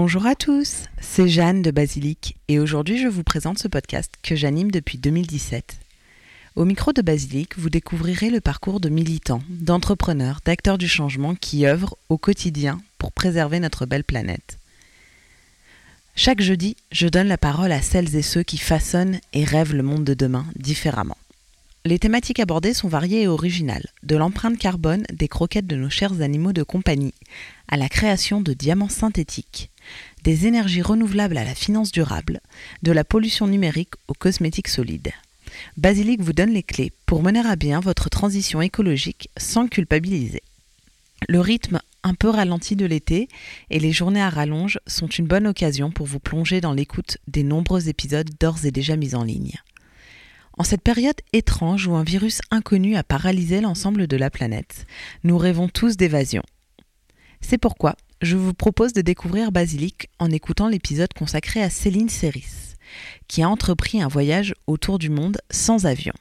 Bonjour à tous, c'est Jeanne de Basilic et aujourd'hui je vous présente ce podcast que j'anime depuis 2017. Au micro de Basilic, vous découvrirez le parcours de militants, d'entrepreneurs, d'acteurs du changement qui œuvrent au quotidien pour préserver notre belle planète. Chaque jeudi, je donne la parole à celles et ceux qui façonnent et rêvent le monde de demain différemment. Les thématiques abordées sont variées et originales, de l'empreinte carbone des croquettes de nos chers animaux de compagnie à la création de diamants synthétiques, des énergies renouvelables à la finance durable, de la pollution numérique aux cosmétiques solides. Basilic vous donne les clés pour mener à bien votre transition écologique sans culpabiliser. Le rythme un peu ralenti de l'été et les journées à rallonge sont une bonne occasion pour vous plonger dans l'écoute des nombreux épisodes d'ores et déjà mis en ligne. En cette période étrange où un virus inconnu a paralysé l'ensemble de la planète, nous rêvons tous d'évasion. C'est pourquoi je vous propose de découvrir Basilic en écoutant l'épisode consacré à Céline Serris, qui a entrepris un voyage autour du monde sans avion.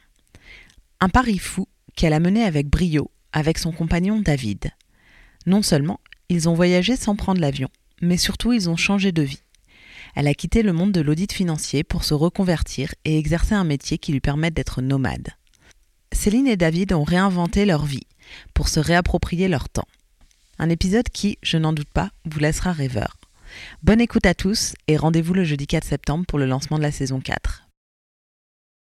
Un pari fou qu'elle a mené avec brio avec son compagnon David. Non seulement ils ont voyagé sans prendre l'avion, mais surtout ils ont changé de vie. Elle a quitté le monde de l'audit financier pour se reconvertir et exercer un métier qui lui permette d'être nomade. Céline et David ont réinventé leur vie pour se réapproprier leur temps. Un épisode qui, je n'en doute pas, vous laissera rêveur. Bonne écoute à tous et rendez-vous le jeudi 4 septembre pour le lancement de la saison 4.